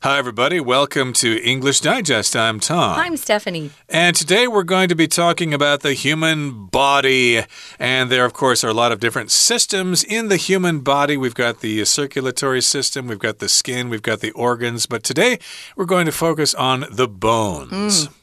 Hi, everybody. Welcome to English Digest. I'm Tom. I'm Stephanie. And today we're going to be talking about the human body. And there, of course, are a lot of different systems in the human body. We've got the circulatory system, we've got the skin, we've got the organs. But today we're going to focus on the bones. Mm.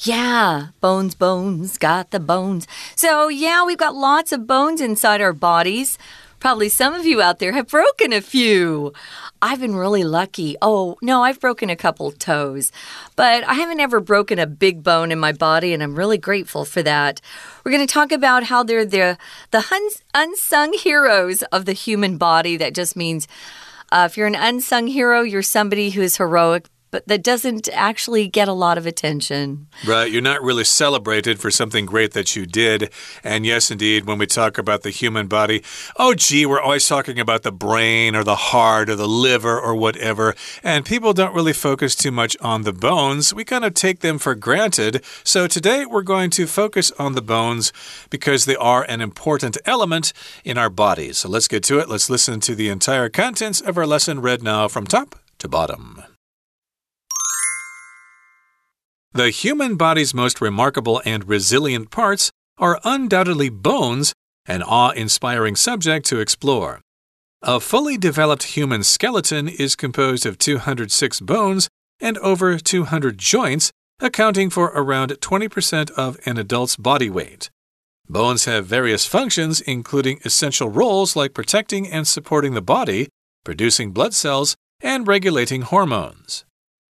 Yeah, bones, bones, got the bones. So, yeah, we've got lots of bones inside our bodies. Probably some of you out there have broken a few. I've been really lucky. Oh, no, I've broken a couple toes, but I haven't ever broken a big bone in my body, and I'm really grateful for that. We're going to talk about how they're the, the unsung heroes of the human body. That just means uh, if you're an unsung hero, you're somebody who is heroic but that doesn't actually get a lot of attention. Right. You're not really celebrated for something great that you did. And yes, indeed, when we talk about the human body, oh, gee, we're always talking about the brain or the heart or the liver or whatever. And people don't really focus too much on the bones. We kind of take them for granted. So today we're going to focus on the bones because they are an important element in our bodies. So let's get to it. Let's listen to the entire contents of our lesson read now from top to bottom. The human body's most remarkable and resilient parts are undoubtedly bones, an awe inspiring subject to explore. A fully developed human skeleton is composed of 206 bones and over 200 joints, accounting for around 20% of an adult's body weight. Bones have various functions, including essential roles like protecting and supporting the body, producing blood cells, and regulating hormones.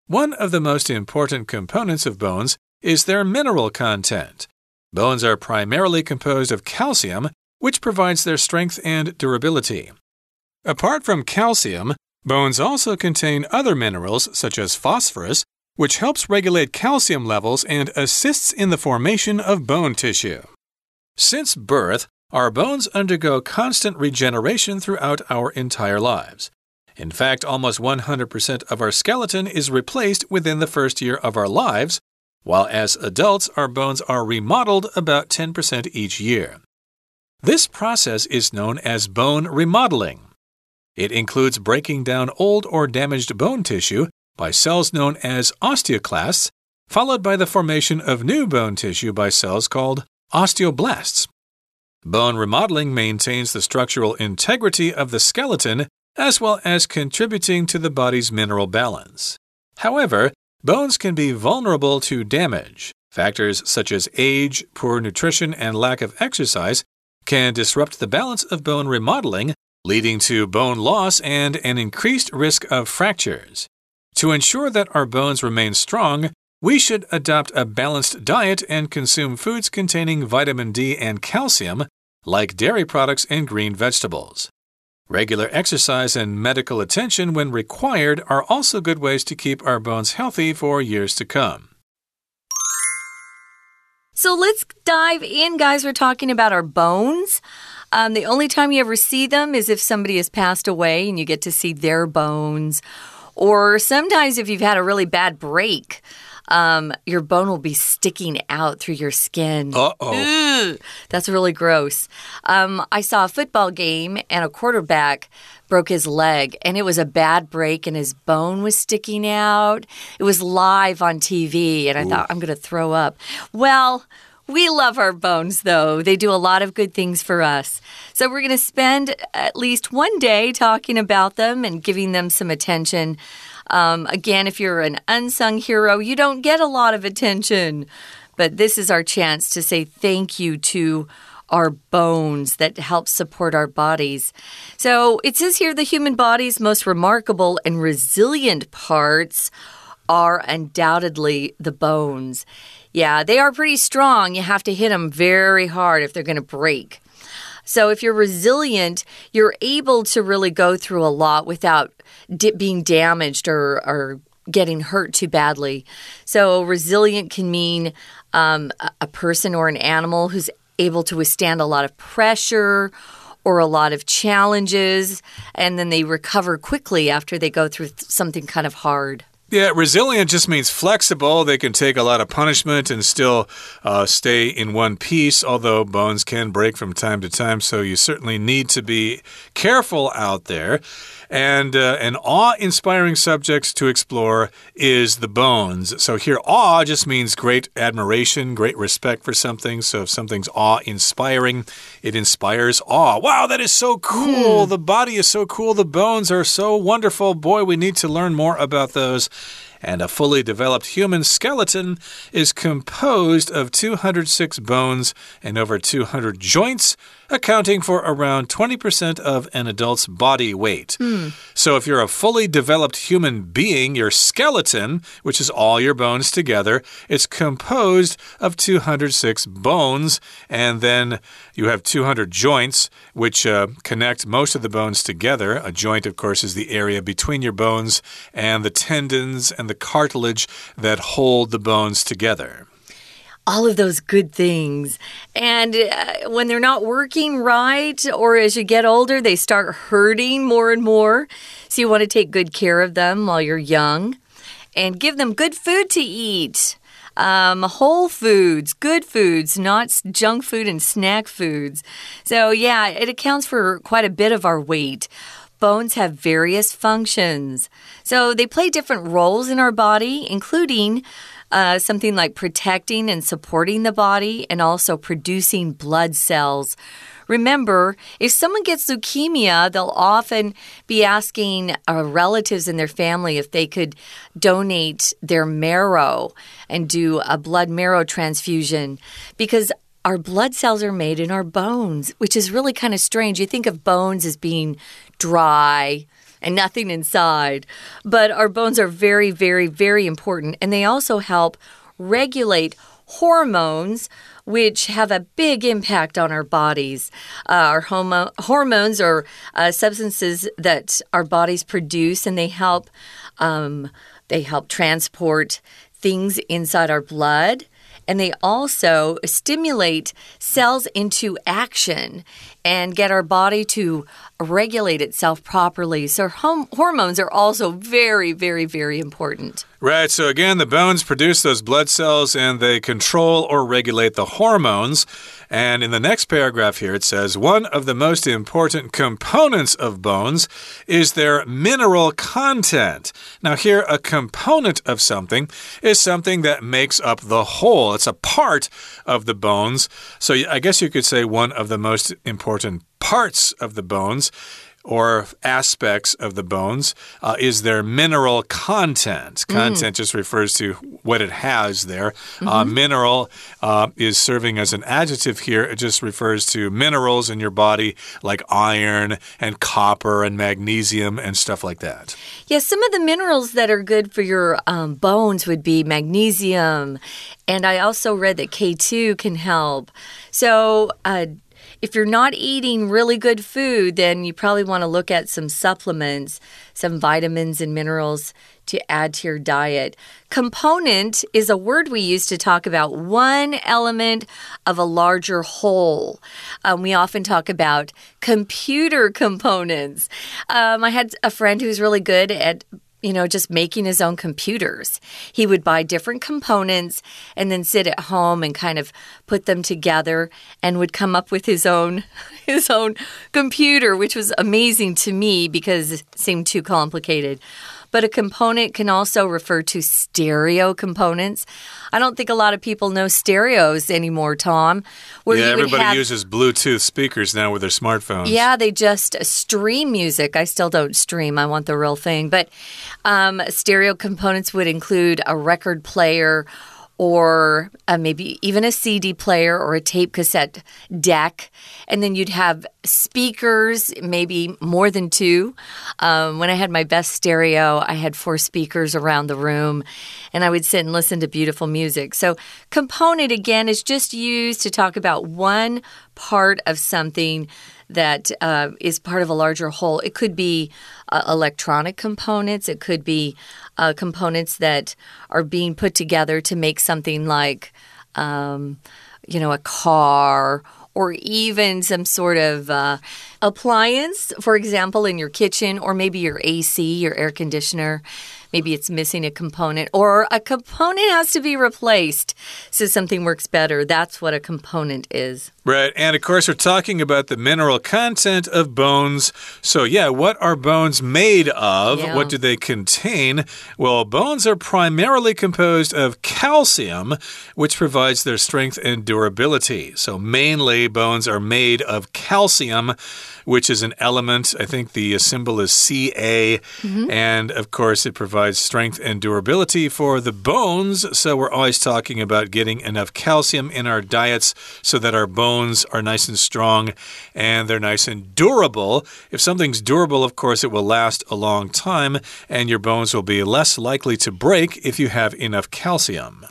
One of the most important components of bones is their mineral content. Bones are primarily composed of calcium, which provides their strength and durability. Apart from calcium, bones also contain other minerals such as phosphorus, which helps regulate calcium levels and assists in the formation of bone tissue. Since birth, our bones undergo constant regeneration throughout our entire lives. In fact, almost 100% of our skeleton is replaced within the first year of our lives, while as adults, our bones are remodeled about 10% each year. This process is known as bone remodeling. It includes breaking down old or damaged bone tissue by cells known as osteoclasts, followed by the formation of new bone tissue by cells called osteoblasts. Bone remodeling maintains the structural integrity of the skeleton as well as contributing to the body's mineral balance. However, bones can be vulnerable to damage. Factors such as age, poor nutrition, and lack of exercise can disrupt the balance of bone remodeling, leading to bone loss and an increased risk of fractures. To ensure that our bones remain strong, we should adopt a balanced diet and consume foods containing vitamin D and calcium, like dairy products and green vegetables. Regular exercise and medical attention, when required, are also good ways to keep our bones healthy for years to come. So let's dive in, guys. We're talking about our bones. Um, the only time you ever see them is if somebody has passed away and you get to see their bones. Or sometimes if you've had a really bad break um, your bone will be sticking out through your skin. Uh oh. That's really gross. Um, I saw a football game and a quarterback broke his leg and it was a bad break and his bone was sticking out. It was live on TV and I Ooh. thought, I'm going to throw up. Well, we love our bones, though. They do a lot of good things for us. So, we're going to spend at least one day talking about them and giving them some attention. Um, again, if you're an unsung hero, you don't get a lot of attention. But this is our chance to say thank you to our bones that help support our bodies. So it says here the human body's most remarkable and resilient parts are undoubtedly the bones. Yeah, they are pretty strong. You have to hit them very hard if they're going to break. So if you're resilient, you're able to really go through a lot without being damaged or, or getting hurt too badly. So resilient can mean um, a person or an animal who's able to withstand a lot of pressure or a lot of challenges, and then they recover quickly after they go through something kind of hard. Yeah, resilient just means flexible. They can take a lot of punishment and still uh, stay in one piece, although bones can break from time to time. So you certainly need to be careful out there. And uh, an awe inspiring subject to explore is the bones. So here, awe just means great admiration, great respect for something. So if something's awe inspiring, it inspires awe. Wow, that is so cool. Mm. The body is so cool. The bones are so wonderful. Boy, we need to learn more about those and a fully developed human skeleton is composed of 206 bones and over 200 joints, accounting for around 20% of an adult's body weight. So, if you're a fully developed human being, your skeleton, which is all your bones together, is composed of 206 bones, and then you have 200 joints, which uh, connect most of the bones together. A joint, of course, is the area between your bones and the tendons and the cartilage that hold the bones together all of those good things. And uh, when they're not working right, or as you get older, they start hurting more and more. So you want to take good care of them while you're young and give them good food to eat. Um, whole foods, good foods, not junk food and snack foods. So, yeah, it accounts for quite a bit of our weight. Bones have various functions. So they play different roles in our body, including uh, something like protecting and supporting the body and also producing blood cells. Remember, if someone gets leukemia, they'll often be asking uh, relatives in their family if they could donate their marrow and do a blood marrow transfusion because our blood cells are made in our bones, which is really kind of strange. You think of bones as being dry and nothing inside, but our bones are very, very, very important, and they also help regulate hormones, which have a big impact on our bodies. Uh, our homo hormones are uh, substances that our bodies produce, and they help. Um, they help transport things inside our blood and they also stimulate cells into action and get our body to regulate itself properly. So, hormones are also very, very, very important. Right. So, again, the bones produce those blood cells and they control or regulate the hormones. And in the next paragraph here, it says one of the most important components of bones is their mineral content. Now, here, a component of something is something that makes up the whole, it's a part of the bones. So, I guess you could say one of the most important parts of the bones or aspects of the bones uh, is their mineral content. Mm. Content mm. just refers to what it has there. Mm -hmm. uh, mm-hmm. mineral uh, is serving as an adjective here. It just refers to minerals in your body like iron and copper and magnesium and stuff like that. Yeah, some of the minerals that are good for your um, bones would be magnesium. And I also read that K2 can help. So, uh, if you're not eating really good food, then you probably want to look at some supplements, some vitamins and minerals to add to your diet. Component is a word we use to talk about one element of a larger whole. Um, we often talk about computer components. Um, I had a friend who's really good at you know, just making his own computers. He would buy different components and then sit at home and kind of put them together and would come up with his own his own computer, which was amazing to me because it seemed too complicated but a component can also refer to stereo components. I don't think a lot of people know stereos anymore, Tom. yeah, everybody have, uses Bluetooth speakers now with their smartphones. Yeah, they just stream music. I still don't stream, I want the real thing. But um, stereo components would include a record player or uh, maybe even a CD player or a tape cassette deck. And then you'd have speakers, maybe more than two. Um, when I had my best stereo, I had four speakers around the room, and I would sit and listen to beautiful music. So, component again is just used to talk about one part of something that uh, is part of a larger whole. It could be uh, electronic components, it could be uh, components that are being put together to make something like, um, you know, a car or even some sort of uh, appliance, for example, in your kitchen, or maybe your AC, your air conditioner. maybe it's missing a component or a component has to be replaced so something works better. That's what a component is. Right. And of course, we're talking about the mineral content of bones. So, yeah, what are bones made of? Yeah. What do they contain? Well, bones are primarily composed of calcium, which provides their strength and durability. So, mainly, bones are made of calcium which is an element. I think the symbol is Ca. Mm -hmm. And of course, it provides strength and durability for the bones. So we're always talking about getting enough calcium in our diets so that our bones are nice and strong and they're nice and durable. If something's durable, of course, it will last a long time and your bones will be less likely to break if you have enough calcium.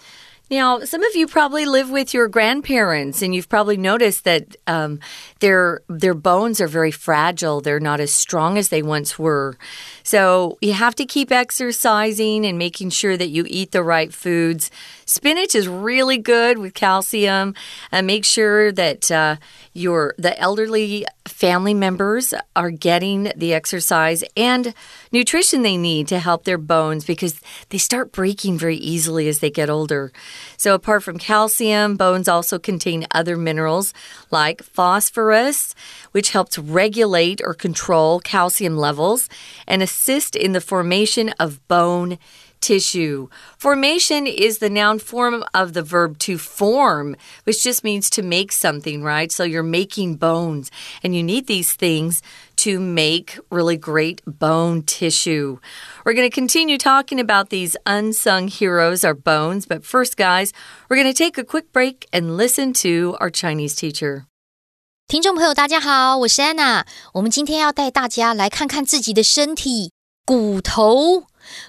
Now, some of you probably live with your grandparents, and you've probably noticed that um, their their bones are very fragile. They're not as strong as they once were. So you have to keep exercising and making sure that you eat the right foods. Spinach is really good with calcium, and make sure that uh, your the elderly family members are getting the exercise and nutrition they need to help their bones because they start breaking very easily as they get older. So, apart from calcium, bones also contain other minerals like phosphorus, which helps regulate or control calcium levels and assist in the formation of bone tissue. Formation is the noun form of the verb to form, which just means to make something, right? So you're making bones, and you need these things to make really great bone tissue. We're going to continue talking about these unsung heroes, our bones, but first, guys, we're going to take a quick break and listen to our Chinese teacher. 听众朋友，大家好，我是安娜。我们今天要带大家来看看自己的身体，骨头。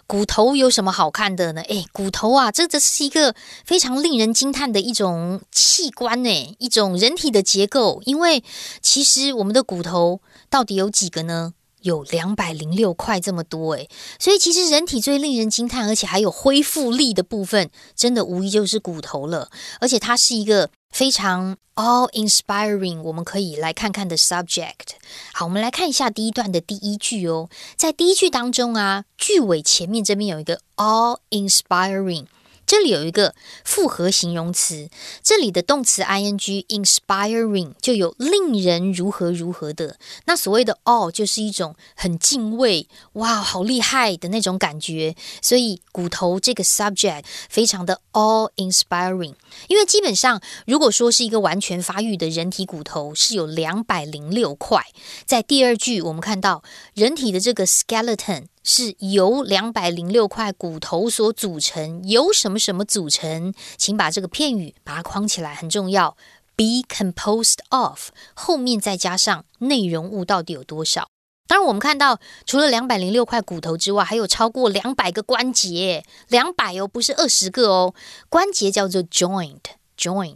骨头有什么好看的呢？诶，骨头啊，这这是一个非常令人惊叹的一种器官呢，一种人体的结构。因为其实我们的骨头到底有几个呢？有两百零六块这么多诶，所以其实人体最令人惊叹，而且还有恢复力的部分，真的无疑就是骨头了。而且它是一个非常 all inspiring，我们可以来看看的 subject。好，我们来看一下第一段的第一句哦，在第一句当中啊，句尾前面这边有一个 all inspiring。这里有一个复合形容词，这里的动词 ing inspiring 就有令人如何如何的。那所谓的 all 就是一种很敬畏，哇，好厉害的那种感觉。所以骨头这个 subject 非常的 all inspiring，因为基本上如果说是一个完全发育的人体骨头是有两百零六块，在第二句我们看到人体的这个 skeleton。是由两百零六块骨头所组成，由什么什么组成？请把这个片语把它框起来，很重要。Be composed of 后面再加上内容物到底有多少？当然，我们看到除了两百零六块骨头之外，还有超过两百个关节，两百哦，不是二十个哦。关节叫做 joint，joint。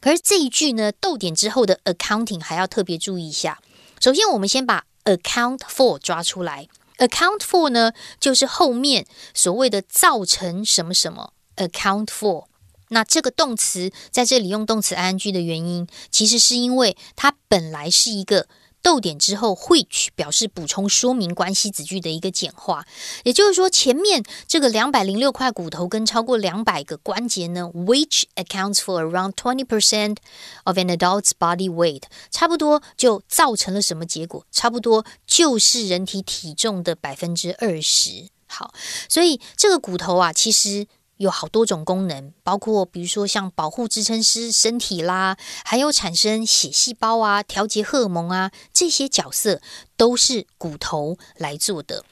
可是这一句呢，逗点之后的 accounting 还要特别注意一下。首先，我们先把 account for 抓出来。Account for 呢，就是后面所谓的造成什么什么。Account for，那这个动词在这里用动词 ing 的原因，其实是因为它本来是一个。逗点之后，which 表示补充说明关系子句的一个简化，也就是说，前面这个两百零六块骨头跟超过两百个关节呢，which accounts for around twenty percent of an adult's body weight，差不多就造成了什么结果？差不多就是人体体重的百分之二十。好，所以这个骨头啊，其实。有好多种功能，包括比如说像保护支撑师身体啦，还有产生血细胞啊、调节荷尔蒙啊，这些角色都是骨头来做的。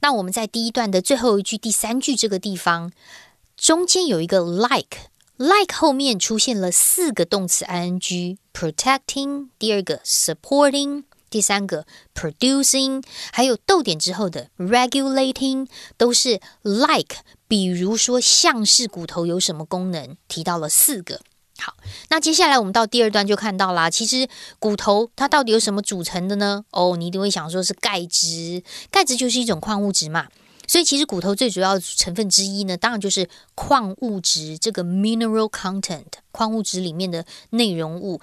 那我们在第一段的最后一句、第三句这个地方，中间有一个 like，like 后面出现了四个动词 ing，protecting，第二个 supporting。第三个 producing，还有逗点之后的 regulating，都是 like，比如说像是骨头有什么功能，提到了四个。好，那接下来我们到第二段就看到啦。其实骨头它到底有什么组成的呢？哦，你一定会想说是钙质，钙质就是一种矿物质嘛。所以其实骨头最主要成分之一呢，当然就是矿物质这个 mineral content，矿物质里面的内容物，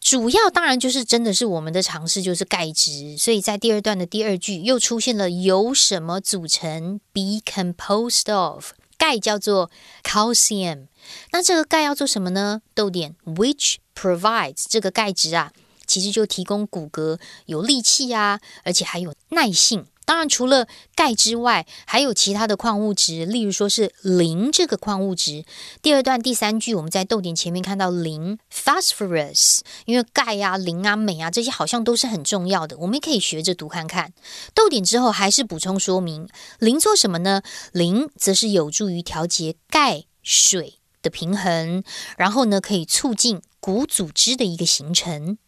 主要当然就是真的是我们的尝试就是钙质。所以在第二段的第二句又出现了由什么组成？be composed of，钙叫做 calcium。那这个钙要做什么呢？逗点，which provides 这个钙质啊，其实就提供骨骼有力气啊，而且还有耐性。当然，除了钙之外，还有其他的矿物质，例如说是磷这个矿物质。第二段第三句，我们在逗点前面看到磷 （phosphorus），因为钙啊、磷啊、镁啊这些好像都是很重要的，我们也可以学着读看看。逗点之后还是补充说明，磷做什么呢？磷则是有助于调节钙水的平衡，然后呢可以促进骨组织的一个形成。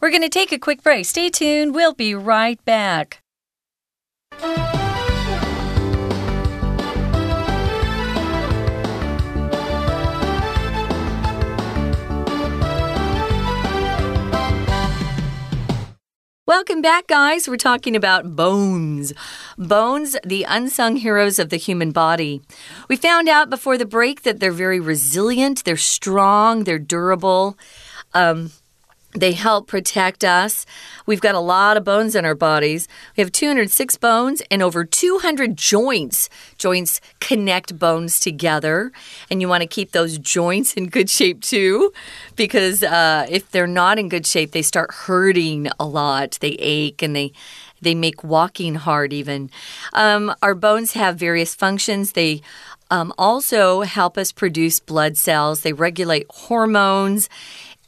We're going to take a quick break. Stay tuned. We'll be right back. Welcome back, guys. We're talking about bones. Bones, the unsung heroes of the human body. We found out before the break that they're very resilient, they're strong, they're durable. Um, they help protect us. We've got a lot of bones in our bodies. We have 206 bones and over 200 joints. Joints connect bones together, and you want to keep those joints in good shape too, because uh, if they're not in good shape, they start hurting a lot. They ache and they they make walking hard even. Um, our bones have various functions. They um, also help us produce blood cells. They regulate hormones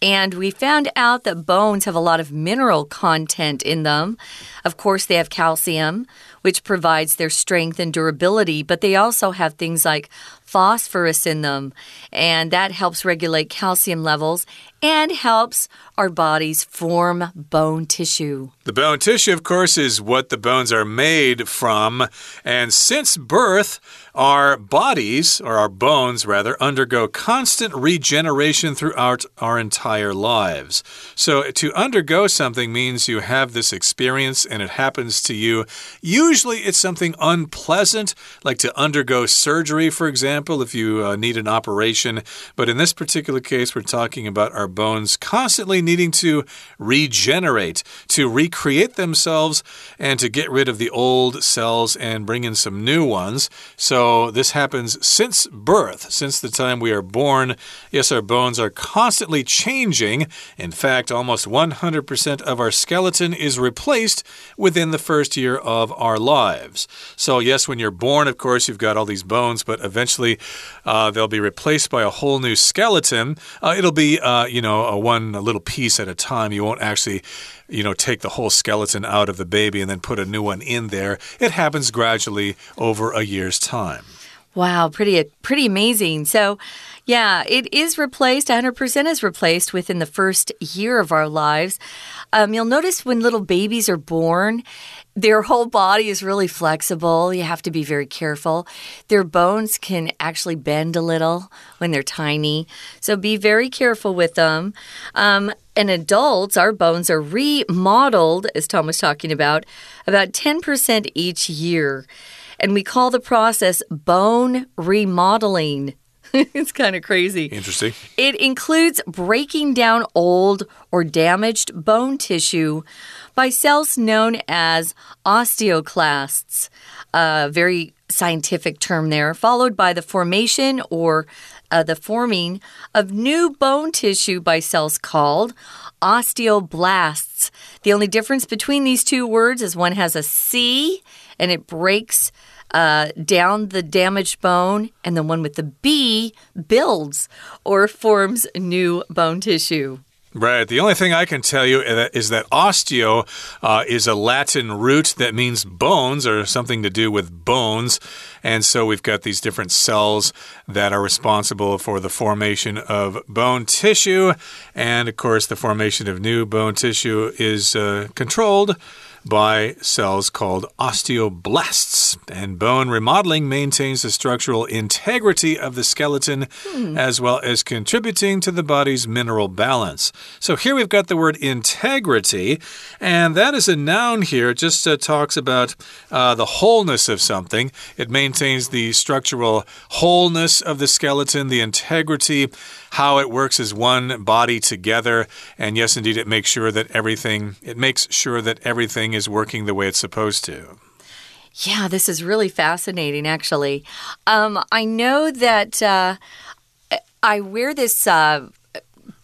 and we found out that bones have a lot of mineral content in them. Of course, they have calcium, which provides their strength and durability, but they also have things like phosphorus in them, and that helps regulate calcium levels and helps our bodies form bone tissue. The bone tissue, of course, is what the bones are made from, and since birth, our bodies, or our bones rather, undergo constant regeneration throughout our entire lives. So, to undergo something means you have this experience and it happens to you. Usually, it's something unpleasant, like to undergo surgery, for example, if you uh, need an operation. But in this particular case, we're talking about our bones constantly needing to regenerate, to recreate themselves, and to get rid of the old cells and bring in some new ones. So this happens since birth, since the time we are born. Yes, our bones are constantly changing. In fact, almost 100% of our skeleton is replaced within the first year of our lives. So, yes, when you're born, of course, you've got all these bones, but eventually uh, they'll be replaced by a whole new skeleton. Uh, it'll be, uh, you know, a one a little piece at a time. You won't actually you know, take the whole skeleton out of the baby and then put a new one in there. It happens gradually over a year's time. Wow, pretty pretty amazing. So, yeah, it is replaced. 100% is replaced within the first year of our lives. Um, you'll notice when little babies are born, their whole body is really flexible. You have to be very careful. Their bones can actually bend a little when they're tiny. So be very careful with them. Um, in adults, our bones are remodeled, as Tom was talking about, about 10% each year. And we call the process bone remodeling. it's kind of crazy. Interesting. It includes breaking down old or damaged bone tissue by cells known as osteoclasts. A very scientific term there, followed by the formation or uh, the forming of new bone tissue by cells called osteoblasts. The only difference between these two words is one has a C and it breaks uh, down the damaged bone, and the one with the B builds or forms new bone tissue. Right. The only thing I can tell you is that osteo uh, is a Latin root that means bones or something to do with bones. And so we've got these different cells that are responsible for the formation of bone tissue. And of course, the formation of new bone tissue is uh, controlled by cells called osteoblasts. And bone remodeling maintains the structural integrity of the skeleton hmm. as well as contributing to the body's mineral balance. So here we've got the word integrity, and that is a noun here. It just uh, talks about uh, the wholeness of something. It maintains the structural wholeness of the skeleton, the integrity how it works as one body together. And yes, indeed, it makes sure that everything it makes sure that everything is working the way it's supposed to. Yeah, this is really fascinating, actually. Um, I know that uh, I wear this. Uh,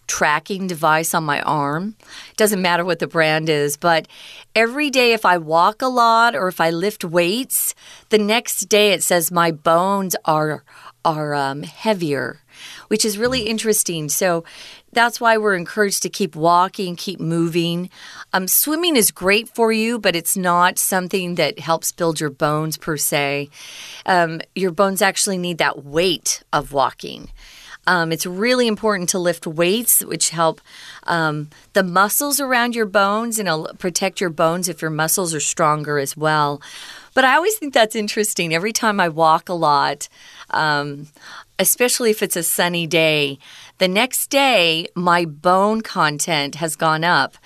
tracking device on my arm. Doesn't matter what the brand is, but every day if I walk a lot or if I lift weights, the next day it says my bones are are um, heavier which is really interesting. So that's why we're encouraged to keep walking, keep moving. Um, swimming is great for you, but it's not something that helps build your bones per se. Um, your bones actually need that weight of walking. Um, it's really important to lift weights, which help um, the muscles around your bones and protect your bones if your muscles are stronger as well. But I always think that's interesting. Every time I walk a lot, um, especially if it's a sunny day. The next day, my bone content has gone up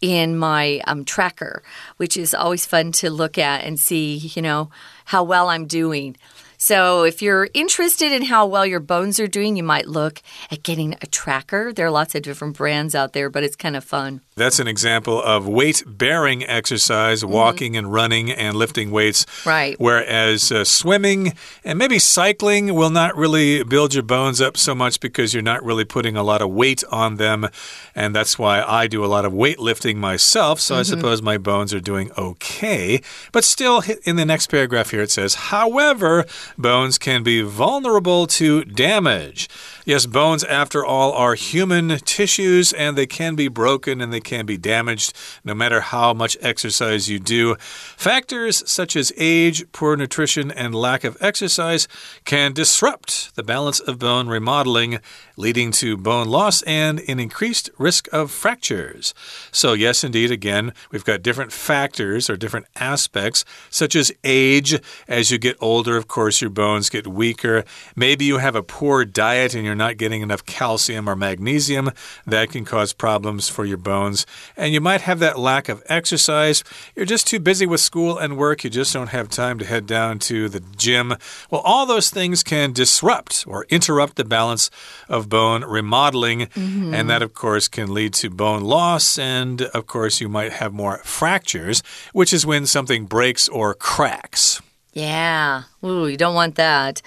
in my um, tracker, which is always fun to look at and see, you know, how well I'm doing. So, if you're interested in how well your bones are doing, you might look at getting a tracker. There are lots of different brands out there, but it's kind of fun. That's an example of weight bearing exercise, mm-hmm. walking mm -hmm. and running and lifting weights. Right. Whereas uh, swimming and maybe cycling will not really build your bones up so much because you're not really putting a lot of weight on them. And that's why I do a lot of weightlifting myself. So mm -hmm. I mm-hmm. suppose my bones are doing okay. But still, in the next paragraph here, it says, however, bones can be vulnerable to damage. Yes, bones, after all, are human tissues and they can be broken and they can be damaged no matter how much exercise you do. Factors such as age, poor nutrition, and lack of exercise can disrupt the balance of bone remodeling, leading to bone loss and an increased risk of fractures. So, yes, indeed, again, we've got different factors or different aspects, such as age. As you get older, of course, your bones get weaker. Maybe you have a poor diet and you're you're not getting enough calcium or magnesium, that can cause problems for your bones. And you might have that lack of exercise. You're just too busy with school and work. You just don't have time to head down to the gym. Well, all those things can disrupt or interrupt the balance of bone remodeling. Mm -hmm. And that, of course, can lead to bone loss. And, of course, you might have more fractures, which is when something breaks or cracks. Yeah. Ooh, you don't want that.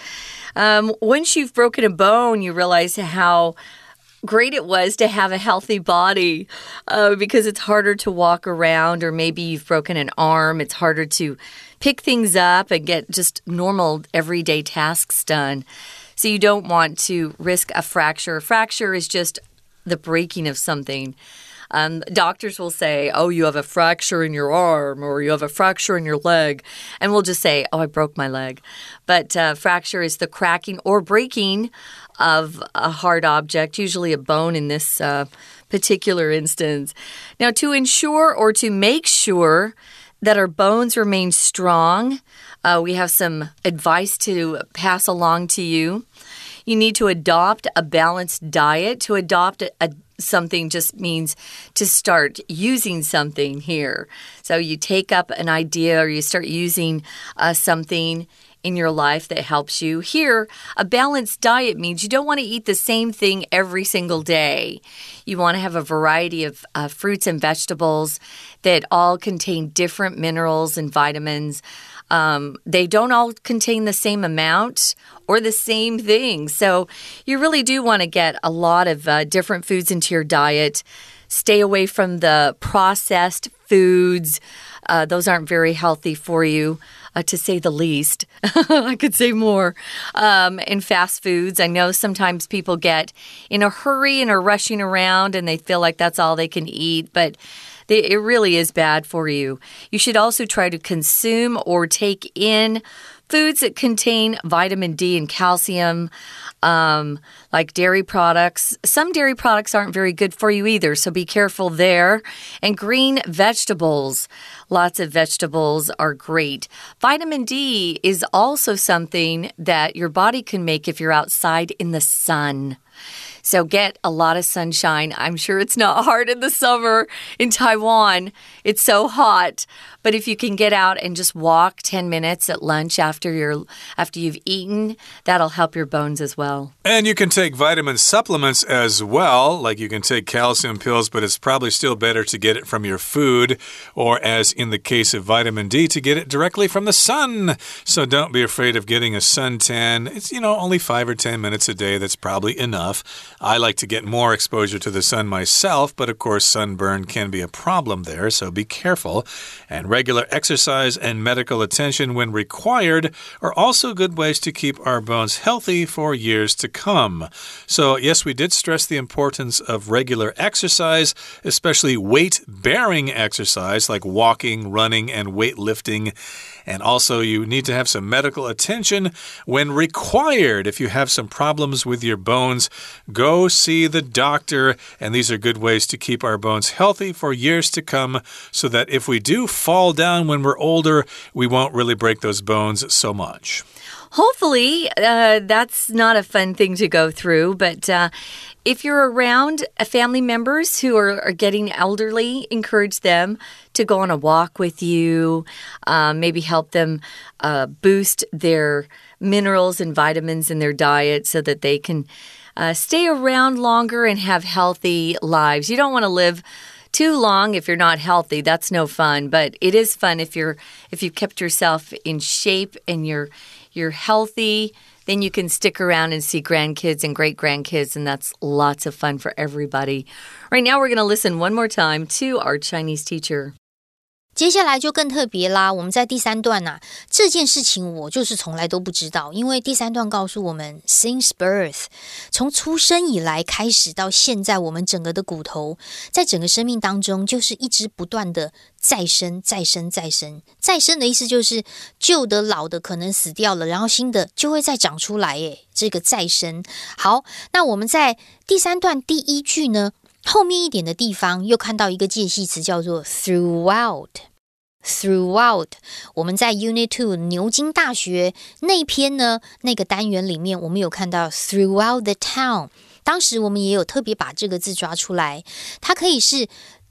Um, once you've broken a bone, you realize how great it was to have a healthy body uh, because it's harder to walk around, or maybe you've broken an arm. It's harder to pick things up and get just normal everyday tasks done. So you don't want to risk a fracture. A fracture is just the breaking of something. Um, doctors will say, Oh, you have a fracture in your arm or you have a fracture in your leg. And we'll just say, Oh, I broke my leg. But uh, fracture is the cracking or breaking of a hard object, usually a bone in this uh, particular instance. Now, to ensure or to make sure that our bones remain strong, uh, we have some advice to pass along to you. You need to adopt a balanced diet. To adopt a, a something just means to start using something here. So you take up an idea or you start using uh, something in your life that helps you. Here, a balanced diet means you don't want to eat the same thing every single day. You want to have a variety of uh, fruits and vegetables that all contain different minerals and vitamins. Um, they don't all contain the same amount or the same thing. So you really do want to get a lot of uh, different foods into your diet. Stay away from the processed foods. Uh, those aren't very healthy for you, uh, to say the least. I could say more. Um, in fast foods, I know sometimes people get in a hurry and are rushing around and they feel like that's all they can eat, but it really is bad for you. You should also try to consume or take in Foods that contain vitamin D and calcium, um, like dairy products. Some dairy products aren't very good for you either, so be careful there. And green vegetables. Lots of vegetables are great. Vitamin D is also something that your body can make if you're outside in the sun. So get a lot of sunshine. I'm sure it's not hard in the summer in Taiwan. It's so hot. But if you can get out and just walk 10 minutes at lunch after you after you've eaten, that'll help your bones as well. And you can take vitamin supplements as well, like you can take calcium pills, but it's probably still better to get it from your food or as in the case of vitamin D to get it directly from the sun. So don't be afraid of getting a suntan. It's you know only 5 or 10 minutes a day, that's probably enough. I like to get more exposure to the sun myself, but of course sunburn can be a problem there, so be careful. And regular exercise and medical attention when required are also good ways to keep our bones healthy for years to come. So, yes, we did stress the importance of regular exercise, especially weight bearing exercise like walking, running, and weightlifting. And also, you need to have some medical attention when required. If you have some problems with your bones, go see the doctor. And these are good ways to keep our bones healthy for years to come so that if we do fall down when we're older, we won't really break those bones so much. Hopefully, uh, that's not a fun thing to go through, but uh, if you're around uh, family members who are, are, getting elderly, encourage them to go on a walk with you, um, maybe help them uh, boost their minerals and vitamins in their diet so that they can uh, stay around longer and have healthy lives. You don't want to live too long if you're not healthy. That's no fun, but it is fun if you're if you've kept yourself in shape and you're you're healthy, then you can stick around and see grandkids and great grandkids, and that's lots of fun for everybody. Right now, we're going to listen one more time to our Chinese teacher. 接下来就更特别啦！我们在第三段呐，这件事情我就是从来都不知道，因为第三段告诉我们，since birth，从出生以来开始到现在，我们整个的骨头在整个生命当中就是一直不断的再生、再生、再生、再生的意思就是旧的、老的可能死掉了，然后新的就会再长出来。诶，这个再生。好，那我们在第三段第一句呢？后面一点的地方又看到一个介系词，叫做 throughout。throughout，我们在 Unit Two 牛津大学那篇呢那个单元里面，我们有看到 throughout the town。当时我们也有特别把这个字抓出来，它可以是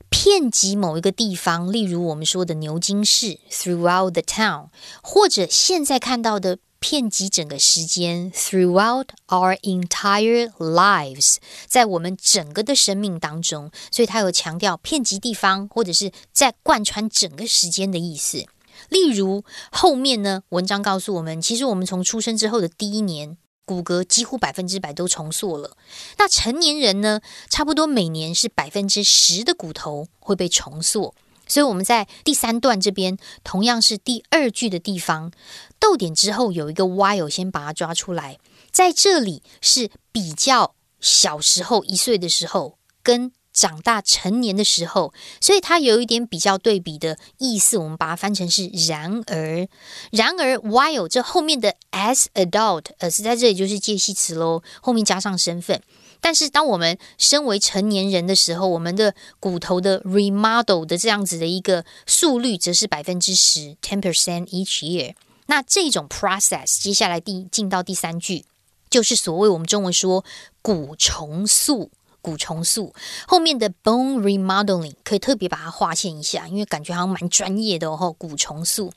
遍及某一个地方，例如我们说的牛津市 throughout the town，或者现在看到的。遍及整个时间，throughout our entire lives，在我们整个的生命当中，所以它有强调遍及地方，或者是在贯穿整个时间的意思。例如后面呢，文章告诉我们，其实我们从出生之后的第一年，骨骼几乎百分之百都重塑了。那成年人呢，差不多每年是百分之十的骨头会被重塑。所以我们在第三段这边，同样是第二句的地方，逗点之后有一个 while 先把它抓出来。在这里是比较小时候一岁的时候，跟长大成年的时候，所以它有一点比较对比的意思。我们把它翻成是然而，然而 while 这后面的 as adult，呃，是在这里就是介系词喽，后面加上身份。但是，当我们身为成年人的时候，我们的骨头的 remodel 的这样子的一个速率，则是百分之十 （ten percent each year）。那这种 process，接下来第进到第三句，就是所谓我们中文说骨重塑。骨重塑后面的 bone remodeling 可以特别把它划线一下，因为感觉好像蛮专业的哦。骨重塑，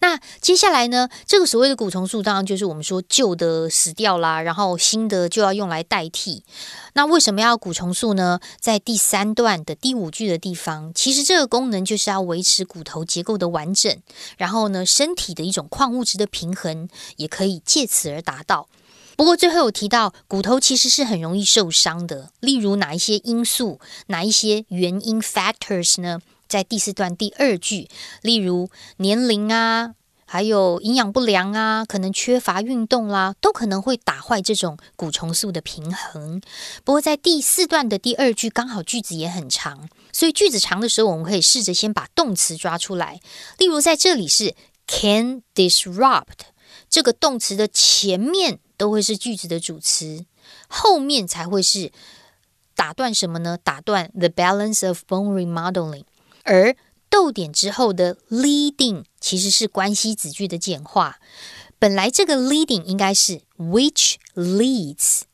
那接下来呢？这个所谓的骨重塑，当然就是我们说旧的死掉啦，然后新的就要用来代替。那为什么要骨重塑呢？在第三段的第五句的地方，其实这个功能就是要维持骨头结构的完整，然后呢，身体的一种矿物质的平衡，也可以借此而达到。不过最后有提到，骨头其实是很容易受伤的。例如哪一些因素、哪一些原因 （factors） 呢？在第四段第二句，例如年龄啊，还有营养不良啊，可能缺乏运动啦，都可能会打坏这种骨重塑的平衡。不过在第四段的第二句，刚好句子也很长，所以句子长的时候，我们可以试着先把动词抓出来。例如在这里是 can disrupt。这个动词的前面都会是句子的主词，后面才会是打断什么呢？打断 the balance of bone remodeling。而逗点之后的 leading 其实是关系子句的简化。本来这个 leading 应该是 which leads，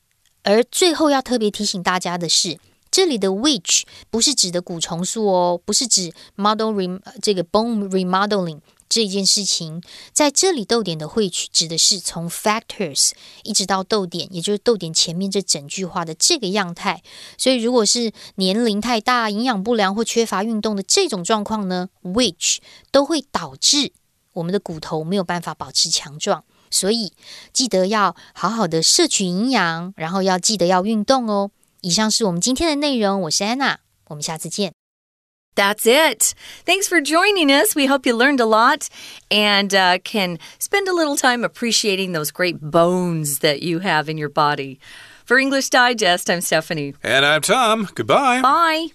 而最后要特别提醒大家的是，这里的 which 不是指的古重塑哦，不是指 model rem 这个 bone remodeling 这件事情，在这里逗点的汇取指的是从 factors 一直到逗点，也就是逗点前面这整句话的这个样态。所以如果是年龄太大、营养不良或缺乏运动的这种状况呢，which 都会导致。我们的骨头没有办法保持强壮，所以记得要好好的摄取营养，然后要记得要运动哦。以上是我们今天的内容，我是安娜，我们下次见。That's it. Thanks for joining us. We hope you learned a lot and uh, can spend a little time appreciating those great bones that you have in your body. For English Digest, I'm Stephanie. And I'm Tom. Goodbye. Bye.